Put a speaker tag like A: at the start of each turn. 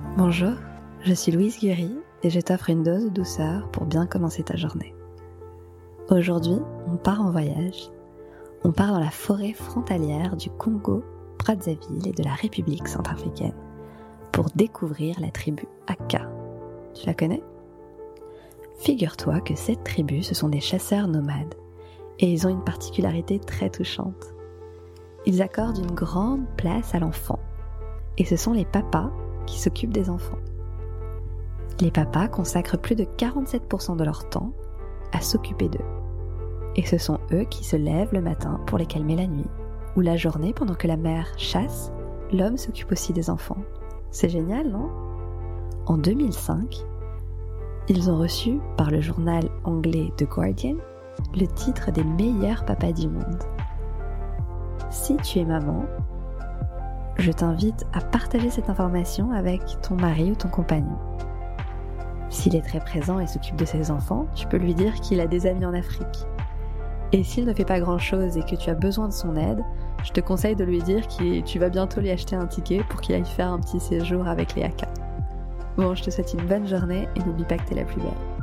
A: Bonjour, je suis Louise Guéry et je t'offre une dose de douceur pour bien commencer ta journée. Aujourd'hui, on part en voyage. On part dans la forêt frontalière du Congo, Brazzaville et de la République centrafricaine pour découvrir la tribu Aka. Tu la connais? Figure-toi que cette tribu, ce sont des chasseurs nomades et ils ont une particularité très touchante. Ils accordent une grande place à l'enfant et ce sont les papas qui s'occupent des enfants. Les papas consacrent plus de 47% de leur temps à s'occuper d'eux. Et ce sont eux qui se lèvent le matin pour les calmer la nuit, ou la journée pendant que la mère chasse, l'homme s'occupe aussi des enfants. C'est génial, non? En 2005, ils ont reçu par le journal anglais The Guardian le titre des meilleurs papas du monde. Si tu es maman, je t'invite à partager cette information avec ton mari ou ton compagnon. S'il est très présent et s'occupe de ses enfants, tu peux lui dire qu'il a des amis en Afrique. Et s'il ne fait pas grand-chose et que tu as besoin de son aide, je te conseille de lui dire que tu vas bientôt lui acheter un ticket pour qu'il aille faire un petit séjour avec les AK. Bon, je te souhaite une bonne journée et n'oublie pas que t'es la plus belle.